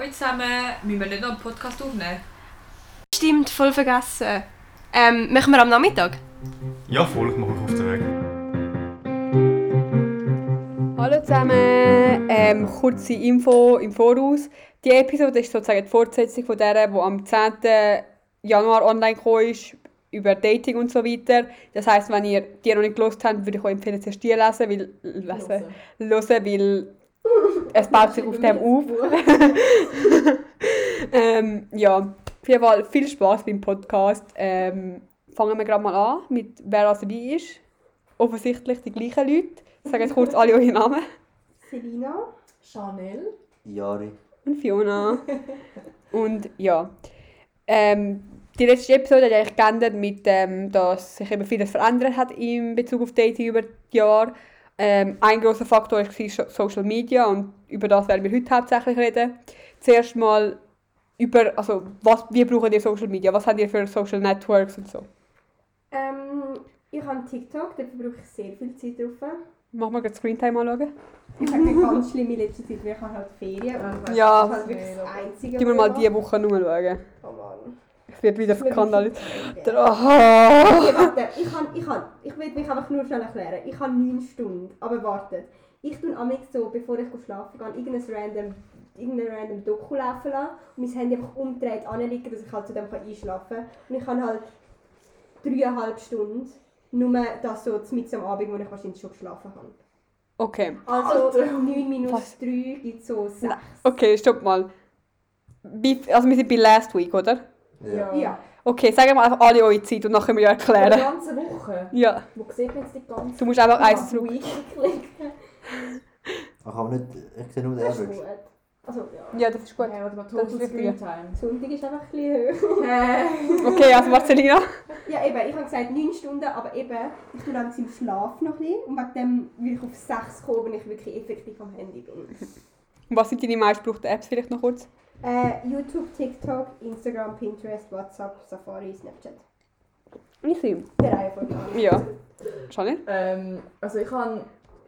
Hallo zusammen, müssen wir nicht noch einen Podcast aufnehmen? Stimmt, voll vergessen. Ähm, machen wir am Nachmittag? Ja, voll, ich mache mich auf den Weg. Hallo zusammen, ähm, kurze Info im Voraus. Die Episode ist sozusagen die Fortsetzung von der, die am 10. Januar online gekommen ist, über Dating und so weiter. Das heisst, wenn ihr die noch nicht gelesen habt, würde ich euch empfehlen, zuerst die lesen, weil, lesen, hören, weil es baut sich auf dem auf. ähm, ja, auf jeden Fall viel Spaß beim Podcast. Ähm, fangen wir gerade mal an mit wer alles dabei ist. Offensichtlich die gleichen Leute. Ich sage jetzt kurz alle eure Namen. Selina. Chanel. Jari. Und Fiona. Und ja. Ähm, die letzte Episode hat eigentlich geendet mit, ähm, dass sich eben vieles verändert hat in Bezug auf Dating über die Jahre. Ähm, ein großer Faktor war So- Social Media und über das werden wir heute hauptsächlich reden. Zuerst mal über, also was, wie braucht ihr Social Media? Was habt ihr für Social Networks und so? Ähm, ich habe TikTok, da verbrauche ich sehr viel Zeit drauf. Machen wir gerade Screentime anschauen? Ich habe eine ganz schlimme letzte Zeit, weil ich habe halt Ferien und Ja. das ist halt wirklich das Einzige. Mir was mal diese Woche nur schauen. Oh Mann. Werde wieder skandalisiert. Okay, Oh. warte, ich kann, ich kann, ich will mich einfach nur schnell erklären. Ich habe 9 Stunden, aber wartet. Ich tue amix so, bevor ich schlafen gehe, irgendein random, irgendein random Doku laufen lassen und mein Handy einfach umdreht anliegen, dass ich halt zu dem kann einschlafen kann. Und ich habe halt dreieinhalb Stunden nur das so mit am Abend, wo ich wahrscheinlich schon geschlafen habe. Okay. Also 9 minus Was? 3 gibt so 6. Okay, stopp mal. Also wir sind bei Last Week, oder? Ja. Ja. Okay, sagen wir einfach alle eure Zeit und dann können wir ja Die erklären. ganze Woche. Ja, Wo sieht man jetzt die ganze du musst einfach eins zurück. Week klicken? Ich habe nicht, ich sehe nur den Das ist Average. gut. Also ja. Ja, das ist gut. Hey, warte mal, Das ist Screen. Time. Sonntag ist einfach ein bisschen hoch. Okay, also Marcelina. Ja, eben, ich habe gesagt 9 Stunden, aber eben, ich tue langsam im Schlaf noch ein bisschen. Und wegen dem will ich auf 6 kommen, wenn ich wirklich effektiv am Handy bin. Was sind deine meistgebrauchten Apps vielleicht noch kurz? Äh, YouTube, TikTok, Instagram, Pinterest, WhatsApp, Safari, Snapchat. Easy. Der Reihenfolge. Ja. Chanel? Ähm, also ich habe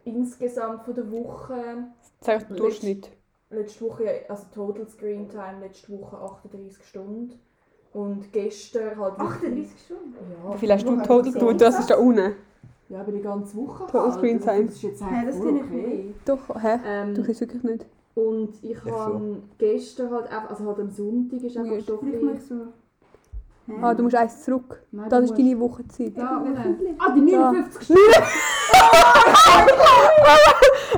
insgesamt von der Woche, den Durchschnitt. letzte Woche, also Total Screen Time, letzte Woche 38 Stunden. Und gestern halt... 38 Stunden? Ja, Wie viel hast du total hast du du, Das ist da unten. ja, aber die ganze Woche Total halt. Screen Also Time. Das ist jetzt Ja, eigentlich das finde ich okay. Doch, hä? Ähm, Du siehst wirklich nicht. Und ich habe gestern halt einfach, also halt am Sonntag ist einfach mache ich so. Ah, du musst eins zurück. Nein, Das ist deine Wochenzeit. Ja, unten. Ah, die 59 Stunden.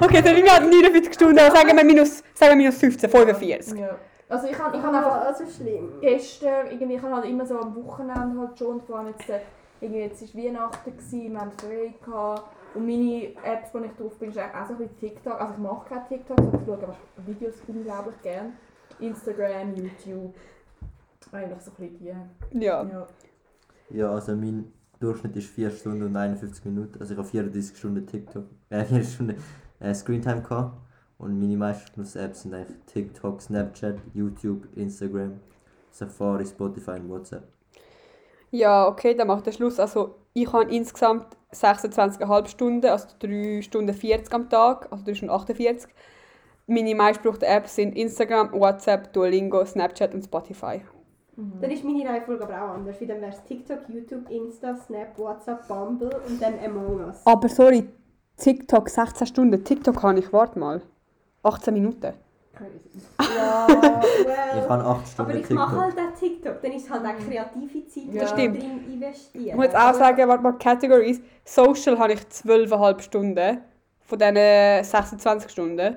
Okay, Selina hat 49 Stunden, sagen wir minus, sagen wir minus 15, 45. Ja. Also ich habe ich hab einfach also schlimm. gestern, irgendwie, ich habe halt immer so am Wochenende halt schon, vor allem jetzt, äh, irgendwie, jetzt war Weihnachten, gewesen, wir hatten frei gehabt. Und meine Apps, wo ich drauf bin, ist auch so ein bisschen TikTok. Also ich mache kein TikTok, sondern ich schaue aber Videos unglaublich gern. Instagram, YouTube. Eigentlich so ein bisschen die. Ja. Ja. Ja, also mein Durchschnitt ist 4 Stunden und 51 Minuten. Also ich habe 34 Stunden TikTok, äh 4 Stunden äh, Screentime gehabt. Und meine meisten Apps sind eigentlich TikTok, Snapchat, YouTube, Instagram, Safari, Spotify und WhatsApp. Ja, okay, dann macht der Schluss. Also ich habe insgesamt 26,5 Stunden, also 3 Stunden 40 am Tag, also 3 Stunden 48. Meine meistgebrauchten Apps sind Instagram, WhatsApp, Duolingo, Snapchat und Spotify. Dann ist meine Reihenfolge aber auch anders. Dann wäre es TikTok, YouTube, Insta, Snap, WhatsApp, Bumble und dann Among Us. Aber sorry, TikTok 16 Stunden. TikTok habe ich, warte mal, 18 Minuten. Ja, Ich well. habe 8 Stunden Aber ich mache halt auch TikTok, dann ist halt auch kreative Zeit, ich stimmt. drin investiere. Ich muss jetzt auch sagen, warte mal, Categories. Social habe ich 12,5 Stunden von diesen 26 Stunden.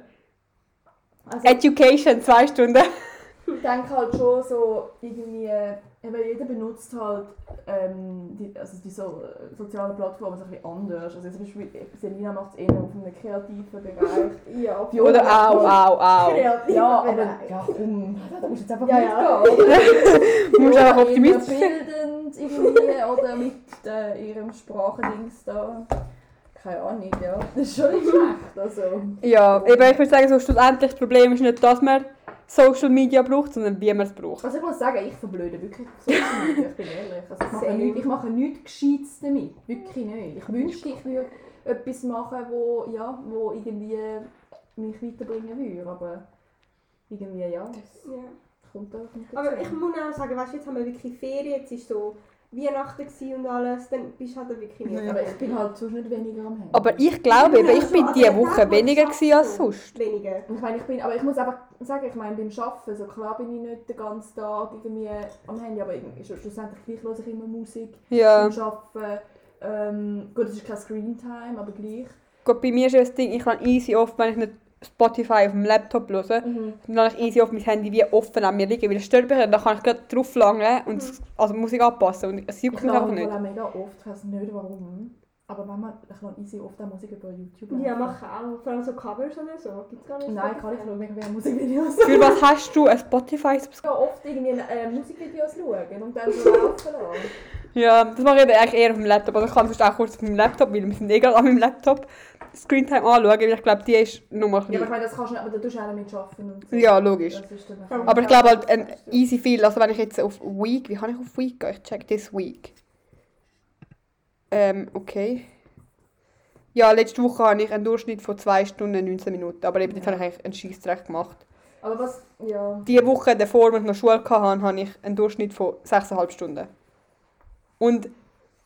Also, Education 2 Stunden. ich denke halt schon so irgendwie, eben jeder benutzt halt ähm, die, also die so, äh, sozialen Plattformen so ein bisschen anders. Also zum Beispiel Selina macht es eher auf einem kreativen Bereich. Ja, Ja, Oder au, au, au. Ja, aber ja, komm, da musst du jetzt einfach Ja, ja. mitgehen. Du musst Ja, einfach optimistisch eher bildend irgendwie oder mit äh, ihrem Sprachendings da. Keine Ahnung, ja. Das ist schon nicht schlecht. Also. Ja, eben, ich würde sagen, so schlussendlich das Problem ist nicht, dass man Social Media braucht, sondern wie man es braucht. also ich muss sagen, ich verblöde wirklich Social Media, ich bin ehrlich. Also ich, mache nichts, ich mache nichts Gescheites damit. Wirklich nicht. Ich wünschte, ich würde etwas machen, wo, ja, wo irgendwie mich weiterbringen würde, aber irgendwie, ja, es Ja. kommt da nicht Aber ich muss auch sagen, weißt, jetzt haben wir wirklich Ferien, jetzt ist so Weihnachten gewesen und alles, dann bist du halt wirklich nicht. Aber ich bin halt sonst nicht weniger am Handy. Aber ich glaube eben, ich Also, bin an diese Woche weniger gewesen als sonst. Weniger. Ich meine, ich bin, aber ich muss einfach sagen, ich meine, beim Arbeiten, so klar bin ich nicht den ganzen Tag irgendwie am Handy, aber irgendwie, schlussendlich gleich höre ich immer Musik Ja. beim Arbeiten. Ähm, gut, es ist kein Screentime, aber gleich. Gut, bei mir ist ja das Ding, ich kann easy oft, wenn ich nicht Spotify auf dem Laptop höre, dann kann ich easy auf mein Handy wie offen an mir liegen, weil es stört mich nicht. Dann kann ich gerade drauf langen und es- also Musik anpassen und es Ich juckt mich höre einfach nicht. auch mega oft, ich weiß nicht warum, aber manchmal, ich höre easy oft auch Musik über YouTube. Ja, mach auch. Vor allem so Covers oder so. Gibt's gar nicht. Nein, kann ich schaue mega gerne Musikvideos. Für was hast du ein Spotify-Subscription? Ich gehe oft irgendwie äh, Musikvideos schauen und dann so laufen lassen. Ja, das mache ich eigentlich eher auf dem Laptop. Also ich kann sonst auch kurz auf meinem Laptop, weil wir sind eh gerade an meinem Laptop Screentime anschauen, weil ich glaube, die ist nur mal ein Ja, aber ich meine, das kannst du nicht, aber da tust du auch nicht mit arbeiten so. Ja, logisch. Aber ich glaube halt ein easy viel, also wenn ich jetzt auf Week, wie kann ich auf Week gehen? Ich check this Week. Ähm, okay. Ja, letzte Woche habe ich einen Durchschnitt von 2 Stunden 19 Minuten, aber eben jetzt habe ich eigentlich einen Scheissdreck gemacht. Aber was, ja. Die Woche davor, als ich noch Schule hatte, habe ich einen Durchschnitt von 6,5 Stunden. Und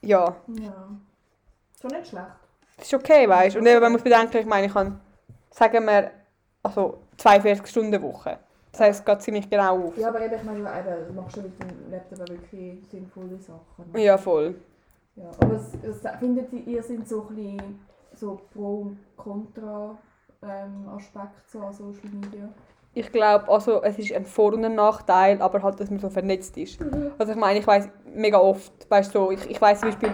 ja, Ja. Schon nicht schlecht. Das ist okay, weißt du. Und eben, man muss bedenken, ich meine, ich habe, sagen wir, also 42 Stunden Woche. Das heisst, es geht ziemlich genau auf. Ja, aber eben, ich meine, eben, du machst schon mit dem Laptop wirklich sinnvolle Sachen. Ja, voll. Ja, aber was, was findet ihr, sind so ein bisschen so Pro- und Contra-Aspekte so an Social Media? Ich glaube, also, es ist ein Vor- und ein Nachteil, aber halt, dass man so vernetzt ist. Also ich meine, ich weiß mega oft, weißt du, so, ich, ich weiß zum Beispiel,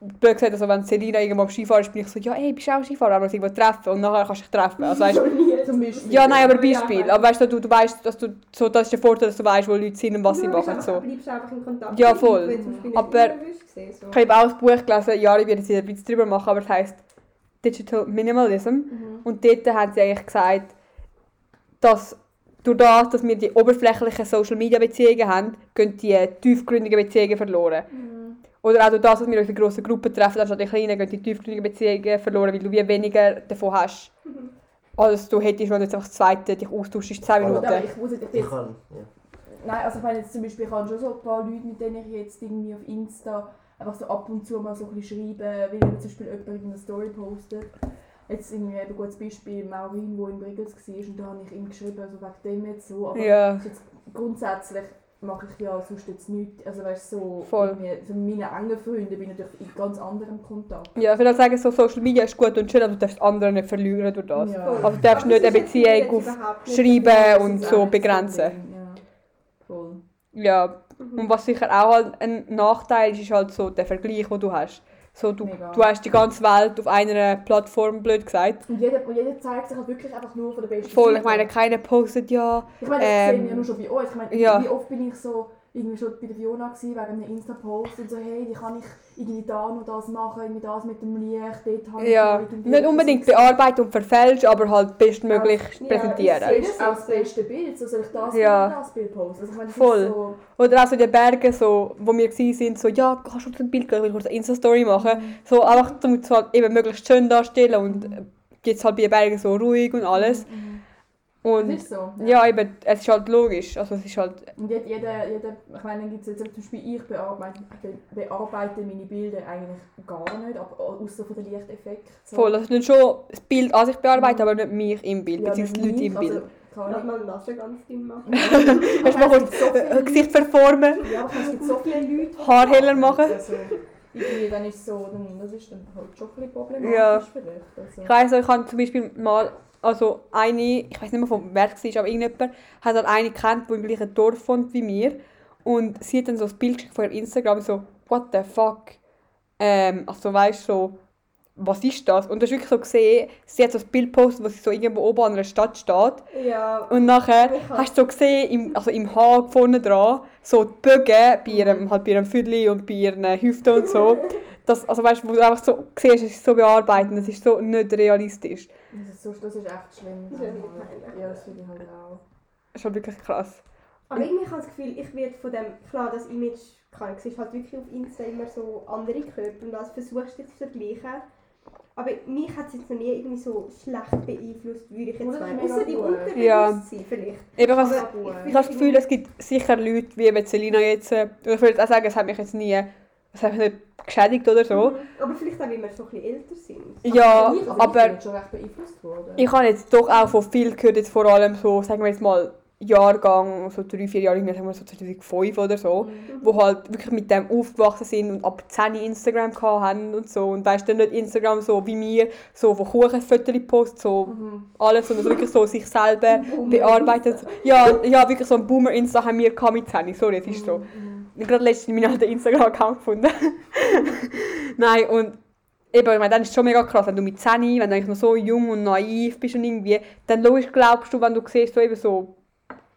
blöd gesagt, also wenn Selina irgendwo am Skifahren ist, bin ich so, ja, ey, bist du auch Skifahrer, aber irgendwo treffen und nachher kannst du dich treffen. Also, weißt, Zum Beispiel. ja, nein, aber Ja, Beispiel. ja. Aber weißt du, du, du weißt, dass du, so, das ist der Vorteil, dass du weißt, wo Leute sind und was sie Du bist machen. So. bleibst einfach in Kontakt. Ja, voll. Aber- so. Ich habe auch ein Buch gelesen, ja, ich werde jetzt ein bisschen drüber machen, aber es heisst Digital Minimalism. Mhm. Und dort haben sie eigentlich gesagt, dass durch das, dass wir die oberflächlichen Social Media Beziehungen haben, gehen die tiefgründigen Beziehungen verloren. Mhm. Oder auch durch das, dass wir uns in grossen Gruppen treffen, anstatt in kleinen, gehen die tiefgründigen Beziehungen verloren, weil du wie weniger davon hast. Als du hättest, wenn du jetzt einfach das zweite dich austauschst, 10 Gut, aber Minuten. ich muss jetzt Ich kann, ja. Nein, also ich meine jetzt zum Beispiel, ich habe schon so ein paar Leute, mit denen ich jetzt irgendwie auf Insta einfach so ab und zu mal so ein bisschen schreibe, wenn zum Beispiel jemand irgendeine Story postet. Jetzt irgendwie eben ein gutes Beispiel, Maurin, der in Brigels war, und da habe ich ihm geschrieben, also wegen dem jetzt so, aber jetzt grundsätzlich mache ich ja sonst jetzt nichts, also weißt so, Voll. mit meinen engen Freunden bin ich natürlich in ganz anderem Kontakt. Ja, ich würde auch sagen, so Social Media ist gut und schön, aber du darfst andere nicht verlieren durch das. Ja. Aber du darfst nicht das eine Beziehung auf nicht Schreiben und so nicht begrenzen. Ja, voll. Ja, und was sicher auch halt ein Nachteil ist, ist halt so der Vergleich, den du hast. So, du, Mega. du hast die ganze Welt auf einer Plattform, blöd gesagt. Und jeder, und jeder zeigt sich halt wirklich einfach nur von der besten Voll, ich Seite. meine, keiner postet ja. Ich meine, das Ähm, sehen wir ja nur schon bei euch. Ich meine, ja. wie oft bin ich so irgendwie schon bei der Fiona gewesen, wegen einem Insta-Post und so, hey, wie kann ich irgendwie da noch das machen, irgendwie das mit dem Licht, dort habe ich Ja, irgendwie nicht unbedingt bearbeiten und verfälschen, aber halt bestmöglich Ja, präsentieren. ich Das ist auch das beste Bild, so soll ich das Ja. das Bild posten. Also ich meine, das Voll. So, Oder auch so die Berge, so, wo wir waren, so, ja, kannst du ein Bild ich will kurz eine Insta-Story machen. So einfach, damit es halt eben möglichst schön darstellen und äh, jetzt halt bei den Bergen so ruhig und alles. das Und ist so. ja, eben, es ist halt logisch. Also es ist halt, Und jeder, jeder, jeder ich meine, dann gibt es jetzt zum Beispiel, ich bearbeite, be- bearbeite meine Bilder eigentlich gar nicht, aber außer von den Lichteffekten. So. voll, also nicht schon das Bild an sich bearbeiten, aber nicht mich im Bild, Ja, beziehungsweise Leute im Bild. Also, keine Lass Ahnung. mal nasse ganz drin machen. Hast du mal kurz äh, Gesicht verformen? Ja, aber es gibt so viele Leute, Haar heller machen? Also, irgendwie, dann ist so, dann, das ist dann halt schon ein bisschen problematisch Ja. vielleicht. Also. Ich weiss, ich habe zum Beispiel mal, also eine, ich weiß nicht mehr von wer es war, aber irgendjemand hat halt eine gekannt, die im gleichen Dorf wohnt wie mir. Und sie hat dann so ein Bild geschickt von ihrem Instagram, so, what the fuck? Ähm, also weißt du, so, was ist das? Und du hast wirklich so gesehen, sie hat so ein Bild gepostet, wo sie so irgendwo oben an einer Stadt steht. Ja. Und nachher hast du so gesehen, im, also im Haar vorne dran, so die Bögen bei ihrem, halt bei ihrem Füdli und bei ihren Hüften und so. Das, also weißt du, wo du einfach so siehst, es ist so bearbeitet, das ist so nicht realistisch. Das ist, so, das ist echt schlimm. Das ist wirklich peinlich. Ja, das finde ich halt auch. Das ist halt wirklich krass. Aber irgendwie habe ich das Gefühl, ich werde von dem, klar, das Image, kann, du siehst halt wirklich auf Insta immer so andere Körper und das versuchst du dich zu vergleichen. Aber mich hat es jetzt noch nie irgendwie so schlecht beeinflusst, würde ich Oh, jetzt ist meinen. Außer die. Unterbewusstsein Ja. vielleicht. Eben, was, gut. ich habe das Gefühl, es gibt sicher Leute, wie eben Selina jetzt, äh, oder ich würde jetzt auch sagen, es hat mich jetzt nie, es hat mich nicht geschädigt oder so. Aber vielleicht auch, weil wir so ein bisschen älter sind. Ja, Ich- also aber Ich bin schon recht beeinflusst worden. ich habe jetzt doch auch von viel gehört, jetzt vor allem so, sagen wir jetzt mal, Jahrgang, so drei, vier Jahre, sagen wir so 2005 oder so, Mhm. wo halt wirklich mit dem aufgewachsen sind und ab 10 Instagram haben und so. Und weißt du, nicht Instagram so wie mir, so von Kuchenfotos post, so Mhm. alles, sondern so wirklich so sich selber bearbeitet. Ja, ja, wirklich so ein Boomer-Insta haben wir mit 10, sorry, es ist so. Mhm. Ich habe gerade letztens meinen alten Instagram-Account gefunden. Nein, und eben, ich meine, dann ist es schon mega krass, wenn du mit 10, wenn du eigentlich noch so jung und naiv bist und irgendwie, dann logisch glaubst du, wenn du siehst, so eben so,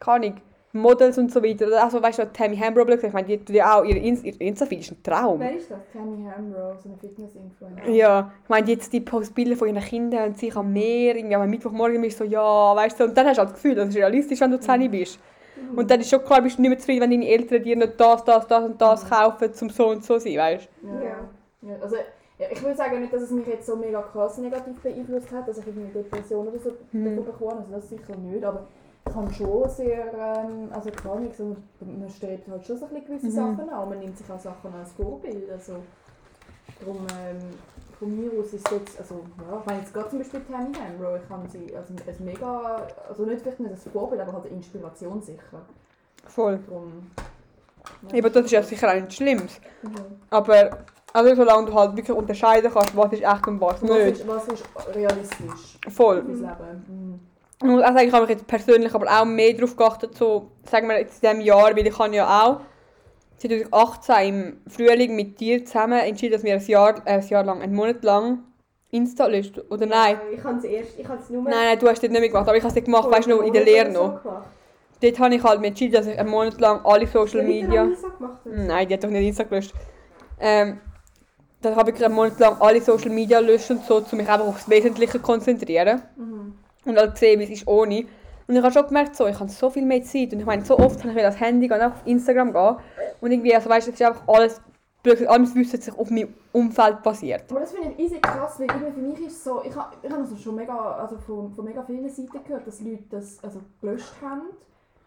keine Ahnung, Models und so weiter, oder auch so, weißt du, Tammy Hambro, ich meine, die ja auch, ihr, Inst ihr Insta-Feed ist ein Traum. Wer ist das? Tammy Hamrow, so eine Fitness-Influencer. Ja, ich meine, jetzt die post Bilder von ihren Kindern und sich am Meer, irgendwie am Mittwochmorgen bist so, ja, weißt du, und dann hast du halt das Gefühl, das ist realistisch, wenn du 10 bist. Und dann ist schon klar, bist du nicht mehr zufrieden, wenn deine Eltern dir nicht das, das, das und das kaufen, um so und so zu sein, weißt Ja. ja. Also, ich würde sagen nicht, dass es mich jetzt so mega krass negativ beeinflusst hat, dass ich irgendwie Depression oder so Mhm. davon bekomme, also das sicher nicht, aber ich habe schon sehr, ähm, also klar, nicht so, man strebt halt schon so ein bisschen gewisse Mhm. Sachen an, man nimmt sich auch Sachen als Vorbild, also darum, ähm, aus ist jetzt, also ja, ich meine jetzt gerade zum Beispiel Tammy Hambro, ich habe sie als ein mega, also nicht vielleicht nicht als Vorbild, aber halt eine Inspiration sicher, Voll. darum... Eben, das ist ja sicher auch nichts Schlimmes. Mhm. Aber, also solange du halt wirklich unterscheiden kannst, was ist echt und was Was nicht. ist, was ist realistisch Voll. Mhm. Auch sagen, ich habe mich jetzt persönlich aber auch mehr darauf geachtet, so, sagen wir jetzt in diesem Jahr, weil ich habe ja auch 2018 im Frühling mit dir zusammen entschieden, dass wir ein Jahr, äh, ein Jahr lang, einen Monat lang Insta löschen. Oder nein? Ich habe es erst, ich habe es nur... Nein, nein, du hast das nicht mehr gemacht, aber ich habe es gemacht, weißt du, noch in der Lehre noch. Dort habe ich halt mir entschieden, dass ich einen Monat lang alle Social Media... Nein, die hat doch nicht Insta gelöscht. Ähm, dann habe ich einen Monat lang alle Social Media löschen und so, um mich einfach aufs Wesentliche zu konzentrieren. Mhm. Und halt sehen, wie es ist ohne. Und ich habe schon gemerkt, so, ich habe so viel mehr Zeit. Und ich meine, so oft habe ich wieder das Handy gehen, auf Instagram gehen. Und irgendwie, also weißt du, es ist einfach alles, blöd, alles Wissen sich auf meinem Umfeld basiert. Aber das finde ich easy krass, weil irgendwie für mich ist so, ich habe ich hab also schon mega, also von, von mega vielen Seiten gehört, dass Leute das also gelöscht haben.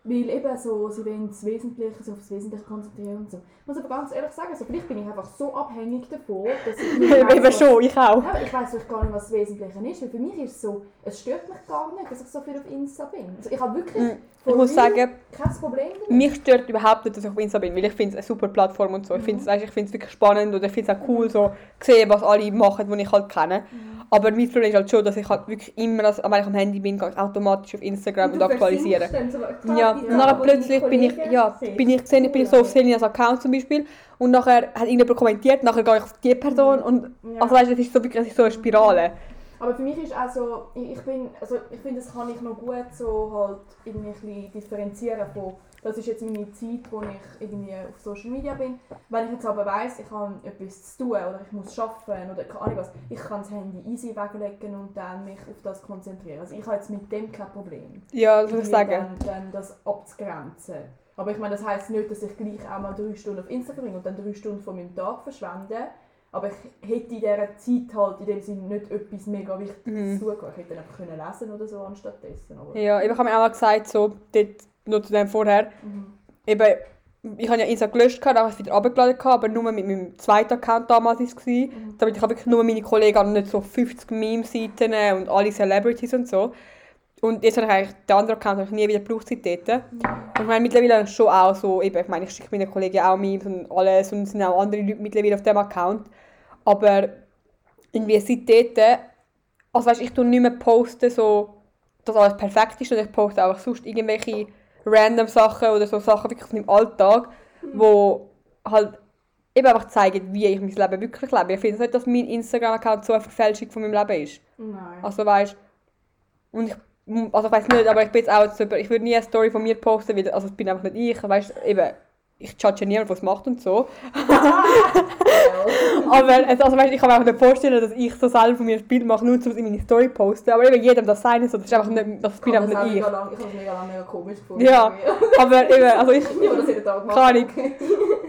Weil eben so, sie wollen das Wesentliche, so auf das Wesentliche konzentrieren und so. Ich muss aber ganz ehrlich sagen, so, vielleicht bin ich einfach so abhängig davon, dass ich nicht weiss, Eben schon, ich auch. Ja, ich weiß gar nicht, was das Wesentliche ist. Weil für mich ist es so, es stört mich gar nicht, dass ich so viel auf Insta bin. Also ich habe wirklich Mm, Ich muss sagen, kein Problem damit. mich stört überhaupt nicht, dass ich auf Insta bin, weil ich finde es eine super Plattform und so. Ich finde es ich find's wirklich spannend und ich finde es auch cool, so zu sehen, was alle machen, die ich halt kenne. Aber mein Problem ist halt schon, dass ich halt wirklich immer, als, wenn ich am Handy bin, gehe ich automatisch auf Instagram und aktualisiere. Ja, und nachher plötzlich bin ich, ja, bin ich gesehen, ich bin so auf Selinas Account zum Beispiel und nachher hat irgendjemand kommentiert, nachher gehe ich auf die Person und Ja. also weißt, es ist so wirklich es ist so eine Spirale. Aber für mich ist auch so, ich, ich bin, also ich finde, das kann ich noch gut so halt irgendwie differenzieren von, das ist jetzt meine Zeit, wo ich irgendwie auf Social Media bin. Wenn ich jetzt aber weiss, ich habe etwas zu tun oder ich muss arbeiten oder keine Ahnung was, ich kann das Handy easy weglegen und dann mich auf das konzentrieren. Also ich habe jetzt mit dem kein Problem. Ja, das würde ich sagen. Dann, dann das abzugrenzen. Aber ich meine, das heisst nicht, dass ich gleich auch mal drei Stunden auf Instagram bin und dann drei Stunden von meinem Tag verschwende. Aber ich hätte in dieser Zeit halt in dem Sinne nicht etwas mega Wichtiges Mhm. tun. Ich hätte dann einfach können lesen oder so anstatt dessen. Aber, Ja, ich habe mir auch mal gesagt, so, dort, noch zu dem vorher, Mhm. eben, ich habe ja Insta gelöscht, dann habe ich es wieder runtergeladen, aber nur mit meinem zweiten Account damals war es. Mhm. Damit ich habe wirklich nur meine Kollegen und nicht so 50 Meme-Seiten und alle Celebrities und so. Und jetzt habe ich eigentlich den anderen Account habe ich nie wieder gebraucht seitdem. Und ich meine, mittlerweile schon auch so, eben, ich meine, ich schicke meinen Kollegen auch Memes und alles und es sind auch andere Leute mittlerweile auf dem Account. Aber irgendwie seitdem, also weißt, ich tue nicht mehr posten, so, dass alles perfekt ist, und ich poste auch sonst irgendwelche random Sachen oder so Sachen wirklich aus meinem Alltag, wo halt eben einfach zeigen, wie ich mein Leben wirklich lebe. Ich finde nicht, dass mein Instagram-Account so eine Verfälschung von meinem Leben ist. Nein. Also weißt und ich, also ich weiß nicht, aber ich bin jetzt auch jetzt über, ich würde nie eine Story von mir posten, weil also ich bin einfach nicht ich, weißt eben, ich judge niemand, was macht und so. aber es- also weißt, ich kann mir auch nicht vorstellen, dass ich so selber von mir ein Bild mache, nur um es in meine Story posten. Aber eben jedem das sein so, das ist einfach nicht, das bin ich habe einfach nicht ich. lang, ich habe es mega lange mega komisch gefunden. Ja. Aber eben, also ich, Ich habe das jeden Tag gemacht. Keine.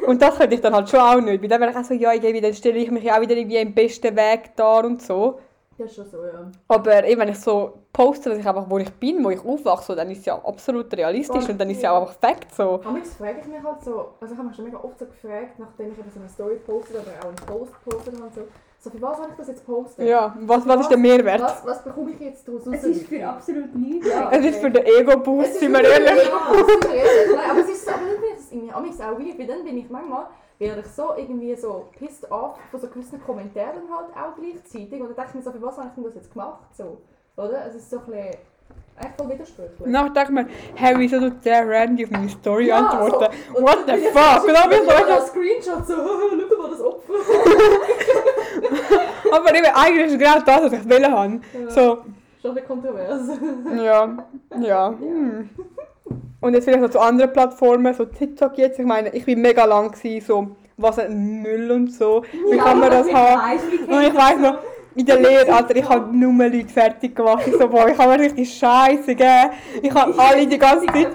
Und das könnte ich dann halt schon auch nicht. Weil dann wäre ich auch so, ja, dann stelle ich mich auch wieder irgendwie im besten Weg dar und so. Das ist schon so, ja. Aber eben, wenn ich so poste, dass ich einfach, wo ich bin, wo ich aufwachse, dann ist es ja absolut realistisch Voll, und dann ist es ja. auch einfach Fakt so. Amigs frage ich mich halt so, also ich habe mich schon mega oft so gefragt, nachdem ich eben so eine Story postet oder auch einen Post postet habe, so, so für was soll ich das jetzt posten? Ja, was, was ist der Mehrwert? Was, was bekomme ich jetzt daraus? Es ist für absolut nichts. Ja. Es ist für den Ego-Boost, Es sind wir ist ehrlich. Ja, aber es ist so, aber ich das irgendwie amigs auch weird, weil dann bin ich manchmal, werde ich so irgendwie so pissed off von so gewissen Kommentaren halt auch gleichzeitig und dann denke ich mir so, für was habe ich denn das jetzt gemacht? So, oder? Es ist so ein bisschen, echt voll widersprüchlich. Denke ich mir, hey, wieso tut der Randy auf meine Story Ja, antworten? so. What the fuck? Und dann bin ich so, ein Screenshot so, schau mal das Opfer. aber eben, eigentlich ist genau das, was ich wollen habe. So, Schon ein bisschen kontrovers. ja, ja. Hm. Und jetzt vielleicht noch zu anderen Plattformen, so TikTok jetzt. Ich meine, ich war mega lang gewesen, so, was ein Müll und so. Wie kann man das haben? Und ich weiss noch, in der Lehre, Alter, ich habe nur Leute fertig gemacht. Ich so, boah, ich habe mir richtig Scheiße gegeben. Ich habe alle die ganze Zeit...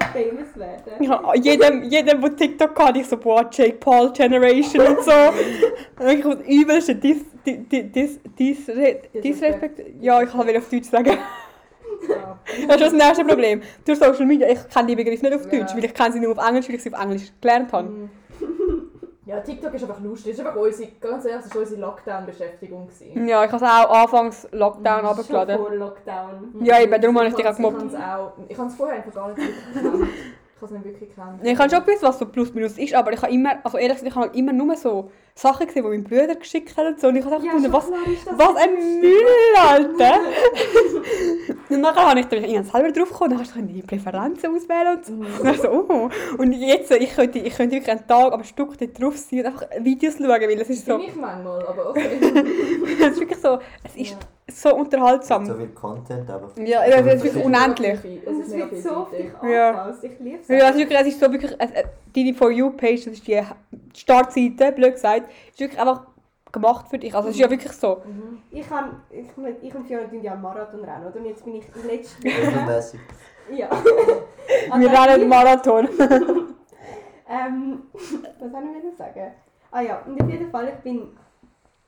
Ich habe jedem, jedem, der TikTok hatte, ich so, boah, Jake Paul Generation und so. Und ich habe das übelste Dis... Dis... Dis... Dis... Disrespekt... Ja, ich wollte auf Deutsch sagen. Ja. Das ist das nächste Problem. Durch Social Media, ich kenne die Begriffe nicht auf Deutsch, Ja. weil ich kenne sie nur auf Englisch, weil ich sie auf Englisch gelernt habe. Ja, TikTok ist einfach lustig. Das ist einfach unsere, ganz ehrlich, das war unsere Lockdown-Beschäftigung. gewesen. Ja, ich habe es auch anfangs Lockdown Schon runtergeladen. vor Lockdown. Ja, eben, darum habe ich dich auch gemobbt. Ich habe es vorher einfach gar nicht es nicht wirklich gekannt. Ich habe schon gewusst, was so plus minus ist, aber ich habe immer, also ehrlich gesagt, ich habe halt immer nur so Sachen gesehen, die mein Bruder geschickt hat und so. Und ich habe einfach gefunden, was, was ein. Müll, Alter! und nachher habe ich dann irgendwann selber drauf gekommen, dann hast du die Präferenzen auswählen und so. Und dann so, oh. Und jetzt, ich könnte, ich könnte wirklich einen Tag am Stück dort drauf sein und einfach Videos schauen, weil es ist so, Bin ich manchmal, aber okay. es ist wirklich so, es ist so unterhaltsam. So viel Content, aber. Ja, es ist wirklich unendlich. Es ist wird so. Ja. angepasst. Ich liebe es. Ja, es ist wirklich, es ist so wirklich, es, äh, die For You-Page, das ist die Startseite, blöd gesagt, ist wirklich einfach gemacht für dich. Also es ist ja wirklich so. Ich, kann, ich, ich und Fiona tun ja Marathon rennen, oder? Und jetzt bin ich letzte Woche... Regelmäßig. ja. Wir Also, rennen Marathon. Ähm, was soll ich wieder sagen? Ah ja, und auf jeden Fall, ich bin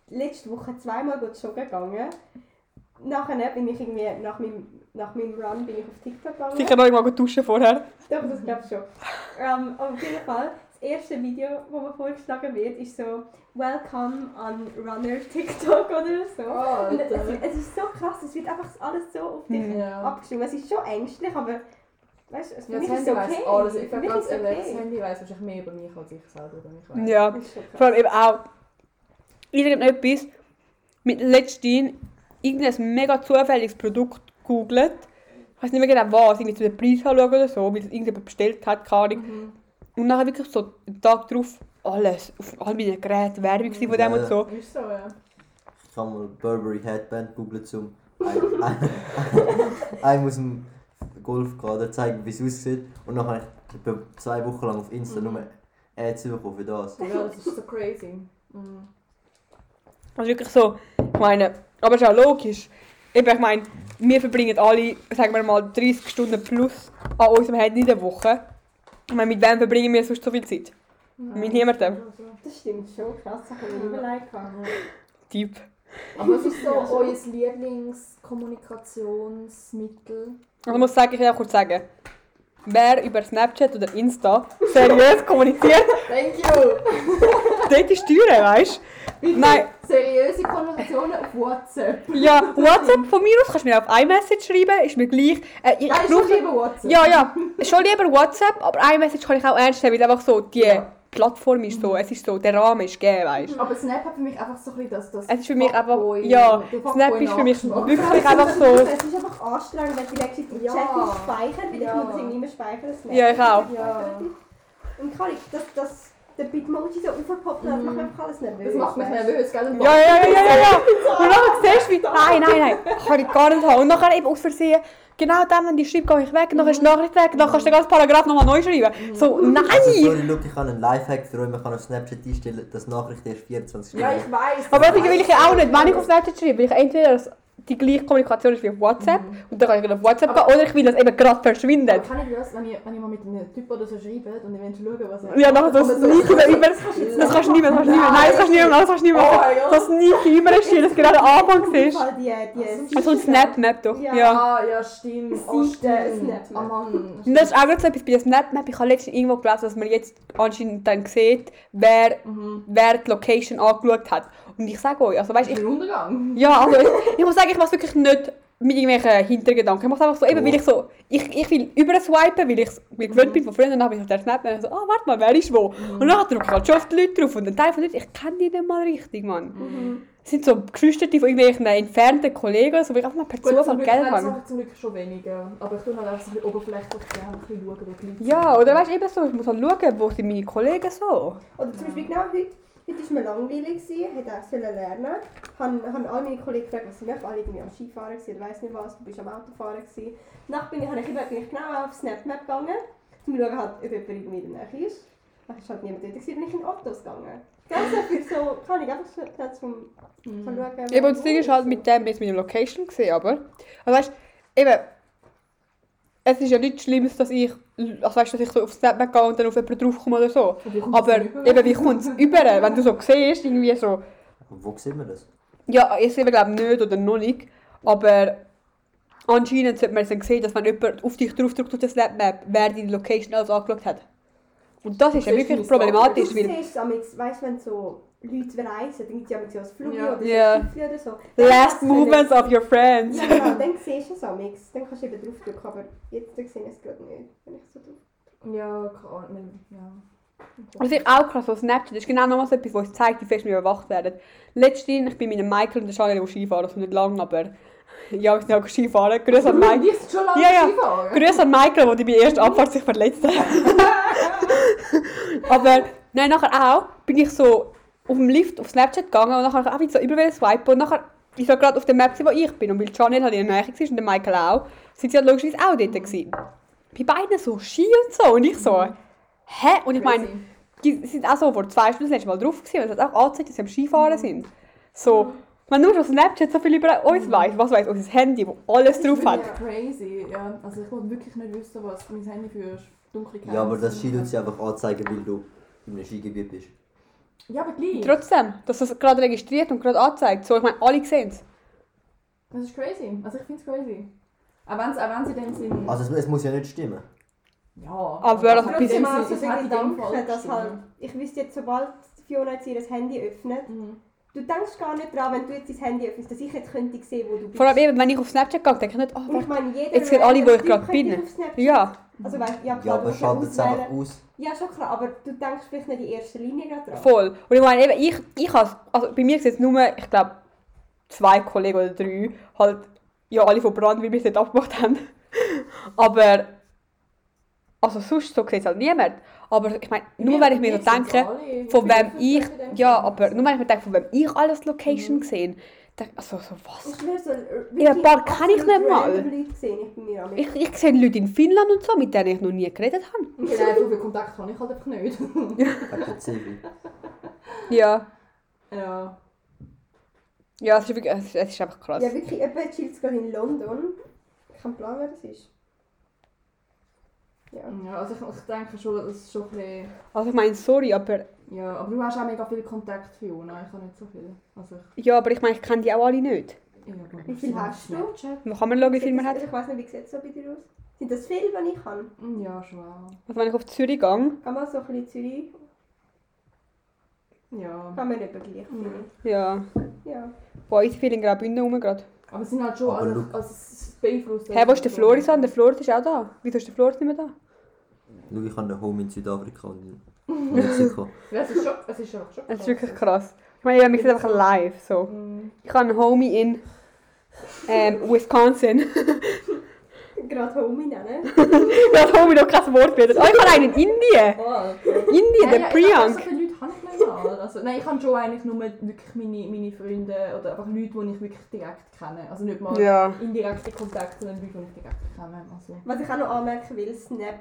letzte Woche zweimal gut joggen gegangen. Nachher bin ich irgendwie, nach meinem, nach meinem Run bin ich auf TikTok gegangen. Sicher noch mal gut duschen vorher. Doch, das glaube ich schon. Ähm, aber auf jeden Fall, das erste Video, das mir vorgeschlagen wird, ist so Welcome on Runner TikTok oder so. Oh, Und es, es ist so krass, es wird einfach alles so auf dich Ja. abgestimmt. Es ist schon ängstlich, aber weißt du, das ist Handy es okay. weiss alles. Ich mich ganz ist es ehrlich, das. Handy weiss wahrscheinlich mehr über mich als ich selber über mich weiss. Ja. Vor allem eben auch irgendetwas mit letztens irgendein mega zufälliges Produkt googelt. Ich weiß nicht mehr genau was, irgendwie zu den Preis anschauen oder so, weil es irgendjemand bestellt hat, keine Ahnung. Mhm. Und dann wirklich so einen Tag drauf alles, auf all meinen Geräten Werbung von dem Ja. und so. Ist so, ja. Ich habe mal Burberry Headband googelt, um ein- ein- einem aus dem Golfkader zeigen, wie es aussieht. Und dann habe ich zwei Wochen lang auf Insta Mhm. nur Ads bekommen für das. Ja, das ist so crazy. Mhm. Also wirklich so, ich meine, aber es ist auch logisch. Eben, ich meine, wir verbringen alle, sagen wir mal, 30 Stunden plus an unserem Handy in der Woche. Ich meine, mit wem verbringen wir sonst so viel Zeit? Mit niemandem. Das stimmt schon, krass, das habe ich überlegt. Typ. Aber was ist so euer Lieblingskommunikationsmittel? Also ich muss sagen, ich will auch kurz sagen, wer über Snapchat oder Insta seriös kommuniziert, Thank you! dort ist die Türe, weißt du? Nein, Seriöse Konversationen auf WhatsApp. ja, WhatsApp von mir aus kannst du mir auf iMessage schreiben, ist mir gleich. Äh, ich Nein, brauche- schon lieber WhatsApp. Ja, ja, schon lieber WhatsApp, aber iMessage kann ich auch ernst nehmen, weil einfach so die Plattform ist so, es ist so, der Rahmen ist gegeben, weißt du. Aber Snap hat für mich einfach so ein bisschen das... das Es ist für mich einfach, ja, Snap ist für mich wirklich einfach so, Es ist einfach anstrengend, wenn du direkt in den Ja. Chat nicht speichern, weil Ja. ich muss das irgendwie immer speichern. das Ja, ich auch. Ja. Und kann ich, dass, dass der Bitmoji so aufgepoppt hat, das macht mich einfach alles nervös. Das macht mich nervös, gell? Ja, ja, ja, ja, ja, ja. Und dann siehst du, wie, nein, nein, nein, kann ich gar nicht haben. Und nachher eben aus Versehen, genau dann, wenn die schreibt, gehe ich weg, dann ist die Nachricht weg, dann kannst du den ganzen Paragraph nochmal neu schreiben. So, Also, nein! sorry, look, ich habe einen Lifehack für euch. Man kann auf Snapchat einstellen, dass Nachrichten erst 24 Stunden. Ja, ich weiß. Aber das will ich ja auch nicht, wenn ich auf Snapchat schreibe, will ich entweder das die gleiche Kommunikation ist wie auf WhatsApp. Und dann kann ich auf WhatsApp gehen. Oder ich will, dass eben gerade verschwindet. Aber kann ich das, wenn ich, wenn ich mal mit einem Typ oder so schreibe und ich will schauen, was er... Ja, nachher so sneaky so über. Das kannst du nicht mehr, das kannst du nicht mehr. Nein, das kannst du nicht mehr, das kannst du nicht Oh mehr. mein Gott. So sneaky überstehen, dass gerade am Anfang Auf jeden siehst. Fall die, die Also ein Snapmap doch. Ja. Ja. Ah, ja, stimmt. Die Oh. Snapmap. Oh. Und das ist auch gerade so etwas bei der Snapmap. Ich habe letztens irgendwo gelesen, dass man jetzt anscheinend dann sieht, wer, Mhm. wer die Location angeschaut hat. Und ich sage euch, also weißt ich, Untergang. ja, also ich, ich muss sagen, ich mache wirklich nicht mit irgendwelchen Hintergedanken. Ich mache es einfach so, eben, weil ich so, ich, ich will überswipen, weil ich es mir gewöhnt bin von. Und dann habe ich auf der Snapmap so, ah, warte mal, wer ist wo? Und dann drücke ich halt schon auf die Leute drauf. Und ein Teil von Leuten, ich kenne die nicht mal richtig, Mann. Mhm. Es sind so Geschwister von irgendwelchen entfernten Kollegen, so, wo ich einfach mal per Gut, Zufall Geld das habe. mache ich zum Glück schon weniger. Aber ich tue halt einfach so ein bisschen oberflächlich gerne ein bisschen schauen, wo die Leute Ja, oder weißt du, eben so, ich muss halt schauen, wo sind meine Kollegen so. Oder zum Beispiel genau heute, heute war mir langweilig, hätte auch sollen lernen Han, han alle meine Kollegen gefragt, was sie machen, alle irgendwie am Skifahren oder weiss nicht was, du bist am Autofahren. Danach bin ich, habe ich, bin ich genau auf Snapmap gegangen, um zu schauen, halt, ob jemand irgendwie in der Nähe ist. Dann ist halt niemand dort bin ich in Autos gegangen. Ganz viel so, kann ich einfach schnell zum, zum schauen. Eben, das Ding ist halt mit dem, jetzt mit der Location gesehen, aber. Also weißt eben. Es ist ja nichts Schlimmes, dass ich, also weißt, dass ich so auf Snapchat gehe und dann auf jemanden draufkomme oder so. Aber eben, wie kommt es über? Wenn du so siehst, irgendwie so. Wo sieht man das? Ja, ich sehe glaube nicht oder noch nicht. Aber anscheinend sollte man es dann sehen, dass wenn jemand auf dich draufdrückt auf der Snapmap, wer die Location alles angeschaut hat. Und das ist ja du wirklich deine problematisch, Du weil siehst es, weißt du, wenn so Leute reisen, dann gibt es ja manchmal so ein Flug Ja. oder so ein Schiffchen oder so. Dann last du movements of your friends. Ja, genau, dann siehst du es am Mix. Dann kannst du eben draufdrücken, aber jetzt sehe ich es gerade nicht, wenn ich so drauf Ja, keine Ahnung. Ja. Das ist auch krass, so Snapchat das ist genau noch so etwas, was zeigt, wie fest wir überwacht werden. Letztens, ich bin mit Michael und der Charlie Skifahren, also nicht lang, aber ja, wir sind auch Skifahren. Grüß an Michael. Ist schon lange Ja, ja. Skifahren. Grüß an Michael, der bei der ersten Abfahrt sich verletzt hat. aber nein, nachher auch bin ich so auf dem Lift auf Snapchat gegangen und nachher habe ich so überall swipen und nachher ich war gerade auf der Map, wo ich bin und weil Janelle halt in der Nähe war und der Michael auch, sind sie halt logischerweise auch dort gewesen. Bei beiden so Ski und so und ich so, hä? Und ich meine, die sind auch so vor zwei Stunden das letzte Mal drauf gewesen und es hat auch angezeigt, dass sie am Skifahren sind. So, man nur schon Snapchat so viel über uns weiß, was weiß unser Handy, wo alles drauf hat. Ja, crazy. Ja, also ich wollte wirklich nicht wissen, was mein Handy für dunkle Ja, aber das Ski Ski tut sie einfach anzeigen, weil du in einem Skigebiet bist. Ja, aber gleich. Trotzdem, dass das gerade registriert und gerade anzeigt. So, ich meine, alle sehen es. Das ist crazy. Also ich finde es crazy. Auch wenn, auch wenn sie dann sind... Also es, es muss ja nicht stimmen. ja. Aber das es ein hat bisschen- in dem Sinn- dass gestimmt. halt, ich wüsste jetzt, sobald Fiona jetzt ihr Handy öffnet, Mhm. Du denkst gar nicht dran, wenn du jetzt dein Handy öffnest, dass ich jetzt könnte sehen, wo du bist. Vor allem eben, wenn ich auf Snapchat gehe, denke ich nicht, oh, ich meine, jeder Jetzt sehen alle, wo ich gerade bin. Ja, Also weißt, ja, klar, Ja, aber schaltet es einfach aus. Ja, schon klar, aber du denkst vielleicht nicht in erster Linie gerade dran. voll. Und ich meine, eben, ich, ich has, also bei mir sind jetzt nur, ich glaube, zwei Kollegen oder drei, halt, ja, alle von Brand, weil wir es nicht abgemacht haben. Aber, also sonst so sieht es halt niemand. Aber ich meine, nur wenn ich mir so denke, von wem ich, ja, aber nur wenn ich mir denke, von wem ich alles Location gesehen denke also so was. Ich so, äh, Ja, ein wirklich paar kenne ich nicht mal. gesehen, ich Ich, ich sehe Leute in Finnland und so, mit denen ich noch nie geredet habe. Genau, so viel Kontakt habe ich halt einfach nicht. Ja. ja. Ja, es ist, wirklich, es ist, es ist einfach krass. Ja, wirklich, jemand chillt gerade in London. Ich habe einen Plan, wer das ist. Ja. ja also ich, ich denke schon, das ist schon ein bisschen... Also ich meine, sorry, aber, Ja, aber du hast auch mega viel Kontakt, Fiona. Ich habe nicht so viel. Also ich... ja, aber ich meine, ich kenne die auch alle nicht. Ja, aber Wie viel hast du? Wo kann man schauen, wie viel man hat? Ich weiß nicht, wie sieht es so bei dir aus? Sind das viele, die ich habe? Mm, Ja, schon auch. Also wenn ich auf Zürich gehe, Geh mal so ein bisschen Zürich. Ja. Kann man nicht gleich Mhm. viel. ja. Ja. Boah, ich viele in Graubünden rum gerade. Aber es sind halt schon... Aber Also, look. also es beeinflusst. Hä, wo ist der Floris an? Der Floris ist auch da. Wieso ist der Floris nicht mehr da? Schau, ich habe einen Home in Südafrika und in Mexiko. Ja, es ist schon... Es ist einfach schon Das ist wirklich krass. Ich meine, wir sind einfach live. So. Mhm. Ich habe einen Homie in ähm, Wisconsin. Gerade Homie nennen. ja, das Homie noch kein Wort geredet. Oh, ich habe einen in Indien. Oh, Indien, Ja, der ja, Priyank. Ich glaube, so viele Leute habe ich nicht mal. Also, nein, ich habe schon eigentlich nur wirklich meine, meine Freunde oder einfach Leute, die ich wirklich direkt kenne. Also nicht mal Ja. indirekte Kontakte, sondern Leute, die ich direkt kenne. Also. Was ich auch noch anmerken will, Snap.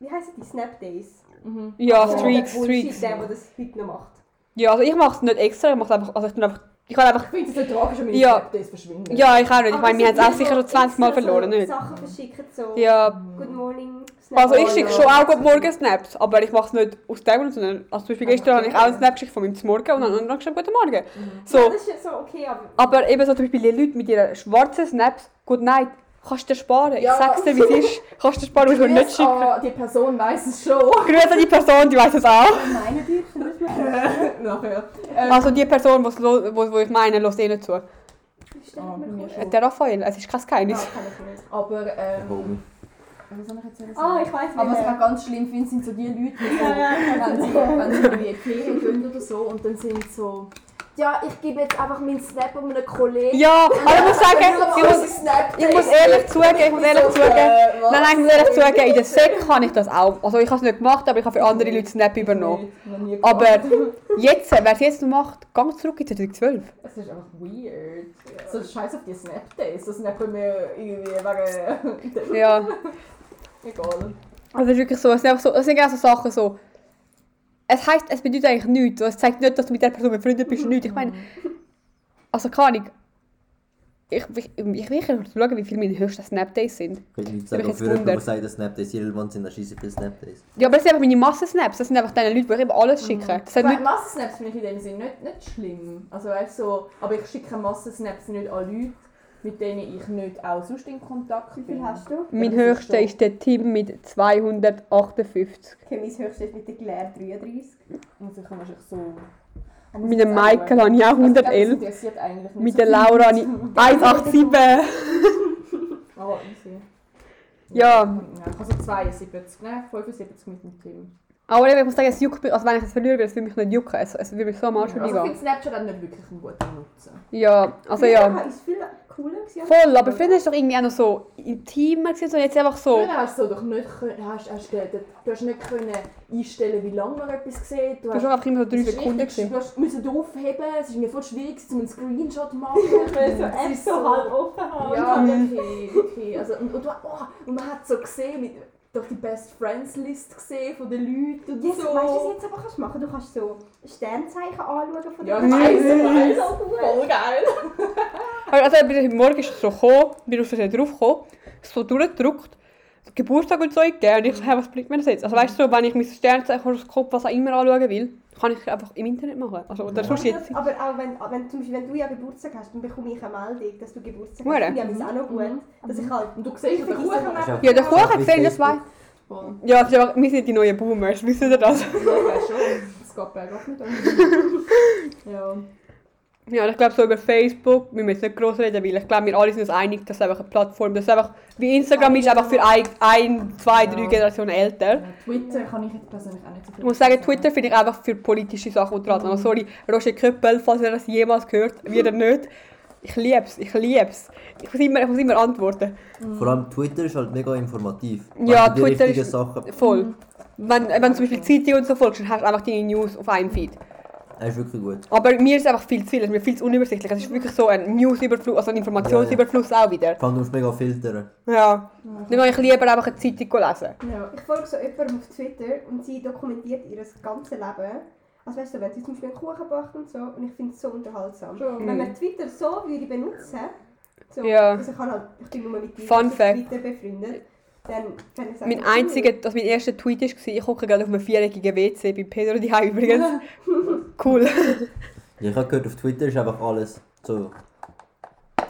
Wie heißen die? Snap Days? Mhm. Ja, Also, Streaks, der Streaks. Der, der das heute noch macht. Ja, also ich mache es nicht extra, ich mache einfach, also ich tue einfach Ich habe einfach... Ich finde es nicht tragisch, wenn meine Ja. Snapdays verschwinden. Ja, ich auch nicht. Ich meine, wir haben es so auch sicher schon die, 20 Mal die so verloren, nicht? Sachen verschicken, so Ja, Good Morning, also ich schicke ja. schon auch gut morgen Snaps, aber ich mache es nicht aus dem Grund, sondern also zum Beispiel gestern habe ich auch einen Snap geschickt von meinem Morgen und dann habe ich geschrieben, guten Morgen. Ja, So, das ist ja so okay, aber... aber eben so zum Beispiel die Leute mit ihren schwarzen Snaps, gut nein, kannst du dir sparen. Ich Ja. sag's dir, wie es ist. Kannst du dir sparen, musst du mir nicht Grüß schicken. an die Person weiss es schon. Grüße an die Person, die weiß es auch. Meine Bürsten, das ist Nachher. Ähm, Also die Person, wo's lo- wo, wo ich meine, lässt eh nicht zu. Ah. Der Raphael, es ist kein Geheimnis. ich nicht. Aber, ähm, Homie. was soll ich jetzt sagen? Ah, ich weiss Aber was ich auch ganz schlimm finde, sind so die Leute, die so, Ja, ja, wenn, weiß sie, irgendwie in die Ferien gehen oder so und dann sind so, ja, ich gebe jetzt einfach meinen Snap an einen Kollegen. Ja, aber ich muss sagen, ich muss, ich muss ehrlich zugeben, ich muss ehrlich zugeben, Nein, nein, ich muss ehrlich zugeben, in der Sek kann ich das auch. Also ich habe es nicht gemacht, aber ich habe für andere Leute Snap übernommen. Aber jetzt, wer es jetzt noch macht, gang zurück in 2012. Es ist einfach weird. So scheiß auf die Snap-Days. Das snappen wir irgendwie wegen... Ja, Egal. also es ist wirklich so, es sind, einfach so, es sind genau so Sachen so. Es heisst, es bedeutet eigentlich nichts. Es zeigt nicht, dass du mit der Person befreundet bist und nichts. Ich meine, also keine Ahnung. Ich, ich, ich will schauen, wie viele meine höchsten Snap-Days sind. Ich kann nicht sagen, ich jetzt für jemanden, der gewundert. sagt, dass Snapdays irrelevant sind, dann schieße ich viele Snapdays. Ja, aber das sind einfach meine Massen-Snaps. Das sind einfach die Leute, die ich alles schicke. Das hat nicht, Massensnaps finde ich in dem Sinne nicht, nicht schlimm. Also weißt, so, aber ich schicke Massensnaps nicht an Leute, mit denen ich nicht auch sonst in Kontakt Wie bin. viel hast du? mein das ist höchster so. ist der Tim mit 258. Okay, mein höchstes ist mit der Claire 33. Also ich kann wahrscheinlich so... Mit dem Michael habe ich auch Also, ich glaube, das 111. interessiert eigentlich nicht Mit so der Laura habe ich 187. Ah, easy. Ja. Ja, ich habe so 72, ne? 75 mit dem Team. Aber ich muss sagen, es juckt mich, also wenn ich es verliere, würde es mich nicht jucken. Es, es würde mich so am Arsch Also ich finde Snapchat hat nicht wirklich einen guten Nutzen. Ja, also Früher ja. Cooler. gewesen. Voll, aber früher war es doch irgendwie auch noch so intimer gewesen, so jetzt einfach so. Früher hast du so doch nicht können, hast, hast, du- du hast nicht können einstellen, wie lange man etwas sieht. Du Du hast einfach immer so drei Sekunden gesehen. Du hast müssen aufheben, es ist mir voll schwierig, um einen Screenshot zu machen. So Es ist so halb offen haben. Ja, wirklich, wirklich. Also, und, und, oh, und man hat so gesehen, mit, durch die Best Friends List gesehen von den Leuten und Yes, so. Weißt du, was du jetzt aber kannst machen? Du kannst so Sternzeichen anschauen von Ja, den ich weiss. So gut. Voll geil. Also ich bin Morgen ist es so gekommen, bin auf Versehen drauf gekommen, so durchgedrückt, so Geburtstag und so eingegeben und ich so, hey, was bringt mir das jetzt? Also weißt du, so, wenn ich mein Sternzeichen-Horoskop, was auch immer anschauen will, kann ich einfach im Internet machen. Also, oder sonst jetzt. Aber auch wenn, wenn, zum Beispiel, wenn du ja Geburtstag hast, dann bekomme ich eine Meldung, dass du Geburtstag hast. Finde ich auch noch gut. Dass ich halt... Und du siehst, den Kuchen das. Ja, der Kuchen gesehen, das war. Voll. Ja, das ist einfach, wir sind die neuen Boomers, wisst ihr das? Ja, weiß schon. Es geht bergab mit uns. Ja. Ja, und ich glaube so über Facebook, wir müssen nicht gross reden, weil ich glaube, wir alle sind uns einig, dass es einfach eine Plattform, das ist einfach, wie Instagram ist, einfach für ein, ein zwei, drei Ja. Generationen älter. Ja, Twitter kann ich jetzt persönlich auch nicht so viel Ich muss sagen, Twitter finde ich einfach für politische Sachen unterhalten. Also sorry, Roger Köppel, falls ihr das jemals gehört, wieder nicht. Ich liebe es, ich liebe es. Ich muss immer, ich muss immer antworten. Vor allem Twitter ist halt mega informativ. Ja, du die Twitter ist- Sachen. Voll. Wenn, wenn du zum Beispiel Zeitung und so folgst, dann hast du einfach deine News auf einem Feed. Das ist wirklich gut. Aber mir ist es einfach viel zu viel, es ist mir viel zu unübersichtlich. Es ist wirklich so ein Newsüberfluss, also ein Informationsüberfluss auch wieder. Vor allem du musst mega filtern. Ja. Dann gehe ich lieber einfach eine Zeitung lesen. Ja. Ich folge so jemandem auf Twitter und sie dokumentiert ihr ganzes Leben. Also weißt du, wenn sie zum Beispiel einen Kuchen backt und so, und ich finde es so unterhaltsam. Schon. Wenn man Twitter so würde benutzen, so, Ja. also ich, kann halt, ich bin nur mit. Twitter befreundet, dann Mein einziger, also mein erster Tweet war, ich gucke gerade auf einem viereckigen WC bei Pedro die übrigens. Cool. Ja, Ich habe gehört, auf Twitter ist einfach alles so.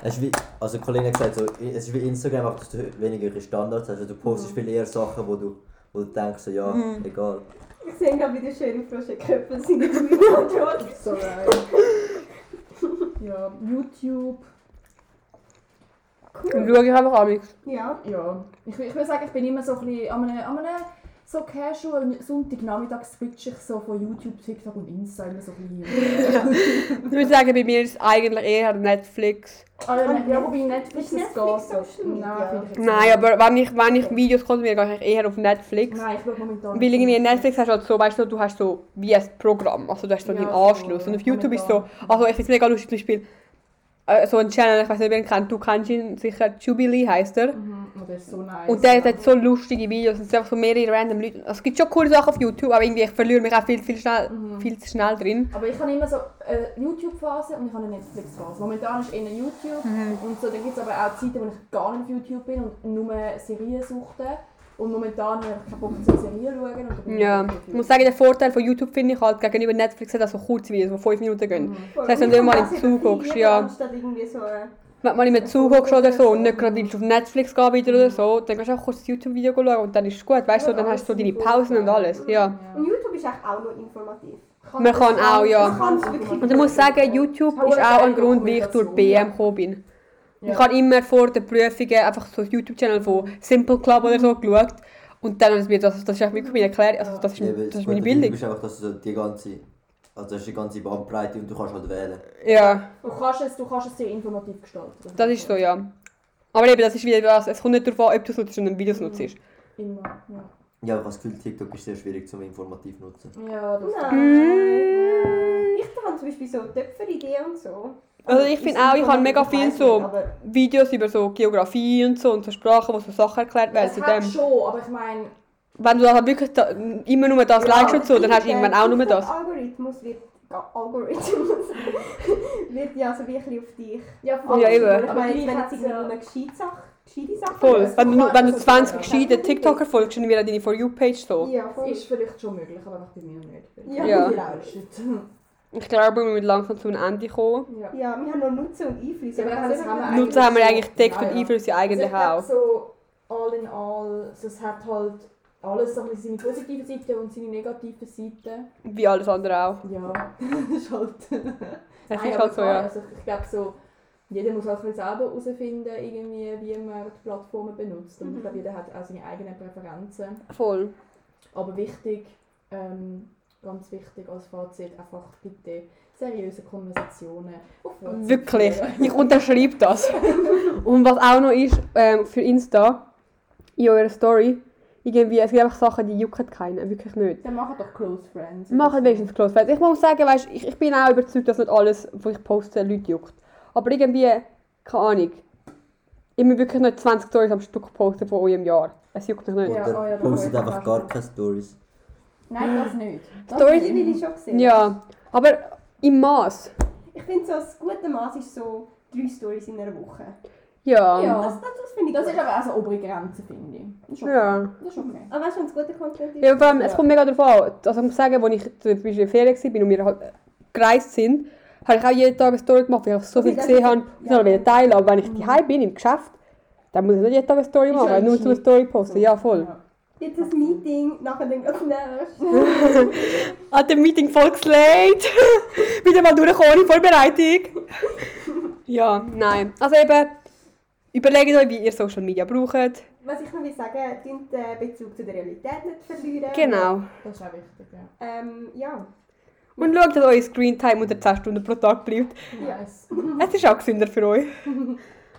Es ist wie, also eine Kollegin hat gesagt, so, es ist wie Instagram, dass du weniger Standards hast. Also du postest viel eher Sachen, wo du, wo du denkst, so, ja, egal. Ich sehe gerade wieder schön auf Roger Köppel seine Tweet-Antwort. So geil. Ja, YouTube. Dann schaue ich einfach an. Ja. Ja. Ich, ich würde sagen, ich bin immer so ein bisschen an einem, an einem so casual Sonntagnachmittag switche ich so von YouTube, TikTok und Insta immer so ein bisschen. Ich würde sagen, bei mir ist es eigentlich eher Netflix. Ah, ja, ja, Netflix Ist Netflix Media? Nein, finde ich jetzt Nein, nicht. aber wenn ich, wenn ich Videos konsumiere, gehe ich eher auf Netflix. Nein, ich schaue momentan. Weil irgendwie in Netflix hast du halt so, weißt du, du hast so wie ein Programm, also du hast so Ja, deinen. Anschluss. Und auf YouTube ist so, also ich finde es mega lustig zum Beispiel, so ein Channel, ich weiß nicht, ihr ihn kennt, du kennst ihn sicher, Jubilee heisst er. Mhm. So nice. Und der hat so lustige Videos, es sind einfach so mehrere random Leute. Also, es gibt schon coole Sachen auf YouTube, aber irgendwie, ich verliere mich auch viel, viel, schnell, Mhm. viel zu schnell drin. Aber ich habe immer so eine YouTube-Phase und ich habe eine Netflix-Phase. Momentan ist eher YouTube Mhm. und so, dann gibt es aber auch Zeiten, wo ich gar nicht auf YouTube bin und nur Serien suchte. Und momentan habe ich keinen Bock, so Serien zu schauen. Und Ja, ich muss sagen, der Vorteil von YouTube finde ich halt gegenüber Netflix dass so kurze Videos, die 5 Minuten gehen. Mhm. Das heisst, wenn du mal im. Zug hockst, ja. So... Äh, Wenn mal im Zug hockst oder so und nicht gerade willst auf Netflix gehen wieder oder so, dann kannst du auch kurz das YouTube-Video schauen und dann ist es gut, weißt du, dann hast du deine Pausen und alles, ja. und YouTube ist eigentlich auch noch informativ. Man kann auch, ja. Man kann es wirklich... Und ich muss sagen, YouTube ist auch ein Grund, wie ich durch BM gekommen bin. Ja. Ich habe immer vor den Prüfungen einfach so ein YouTube-Channel von Simple Club oder so geschaut. Und dann, das, das, das ist wirklich meine Erklärung, also das ist, Eben, das ist meine Bildung. Ist einfach, dass du so die ganze, also das ist die ganze Bandbreite und du kannst halt wählen. Ja, Du kannst, es, du kannst es sehr informativ gestalten. das ist so, ja. Aber eben, das ist wieder das, es kommt nicht darauf an, ob du es nutzt und Videos nutzt. Immer, ja. Ja, aber ich habe das Gefühl, TikTok ist sehr schwierig zum informativ nutzen. Ja, das Nein. Ich habe zum Beispiel so Töpferideen und so. Also ich finde auch, ich habe mega viel so Videos über so Geografie und so und so Sprachen, wo so Sachen erklärt werden zu hat dem. schon, aber ich meine, Wenn du halt wirklich da, immer nur das Ja, likest und so, dann hast du irgendwann auch nur das. TikTok-Algorithmus wird... Algorithmus wird ja so bisschen auf dich... ja, Ja, eben. Ich Aber meine, gleich wenn nur eine gescheite Sache... Gescheite Sache Voll. Wenn du, wenn du kannst 20 so- gescheite TikToker folgst, dann wird deine For You-Page so. Ja, voll. ist vielleicht schon möglich, aber bei mir nicht. Ja. Ja. Ich glaube, wir müssen langsam zu einem Ende kommen. Ja. Ja, wir haben noch Nutzen und Einfluss. Ja, das das ist haben eigentlich Nutzen haben wir so. eigentlich gedeckt Ja, und. Einfluss ja eigentlich also auch. so all in all, so, es hat halt alles so seine positiven Seiten und seine negativen Seiten. Wie alles andere auch. Ja, das ist halt... Es Nein, ist halt so, klar, ja. Also ich glaube so, jeder muss halt bisschen selber herausfinden, irgendwie, wie man die Plattformen benutzt. Und ich glaube, jeder hat auch seine eigenen Präferenzen. Voll. Aber wichtig, ähm, ganz wichtig als Fazit, einfach bitte seriöse Konversationen auf WhatsApp Wirklich. führen. Ich unterschreibe das. Und was auch noch ist, ähm, für Insta, in eurer Story, irgendwie, es gibt einfach Sachen, die jucken keinen. Wirklich nicht. Dann machen doch Close Friends. Machen wenigstens Close Friends. Ich muss sagen, weißt, ich, ich bin auch überzeugt, dass nicht alles, was ich poste, Leute juckt. Aber irgendwie, keine Ahnung, ich muss wirklich nicht 20 Stories am Stück posten von eurem Jahr. Es juckt mich nicht. Ja, oh ja, das postet einfach auch gar keine Stories. Nein, das nicht. Das Stories- Die will ich schon sehen. Ja, aber im Maß. Ich finde so, das gute Maß ist so drei Stories in einer Woche. Ja. Ja. Das, das, das finde ich Das gut. ist aber auch so obere Grenze, finde ich. Das ist okay. Ja. Das ist okay. Aber weißt du, wenn es guter Content ist? Ja, vor allem, es Ja. kommt mega darauf an. Also ich muss sagen, als ich zum Beispiel in der Ferien war und wir halt gereist sind, habe ich auch jeden Tag eine Story gemacht, weil ich so viel das gesehen ist- habe. Ich wollte wieder teilen, aber wenn ich daheim bin, im Geschäft, dann muss ich nicht jeden Tag eine Story Ist machen, ja nur zu einer. Story posten. Ja, voll. Ja. Jetzt ein Meeting, nachher dann ganz nächstes. Hat dem Meeting voll geslayt. Wieder mal durchgekommen ohne Vorbereitung. ja, nein. Also eben, überlegt euch, wie ihr Social Media braucht. Was ich noch will sagen, den Bezug zu der Realität nicht verlieren. Genau. Das ist auch wichtig, ja. Ähm, ja. Und schaut, dass euer Screentime unter 10 Stunden pro Tag bleibt. Yes. Es ist auch gesünder für euch.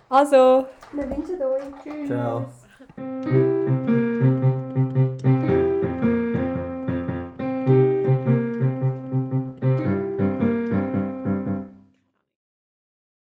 Also, Wir wünschen euch Tschüss. Ciao.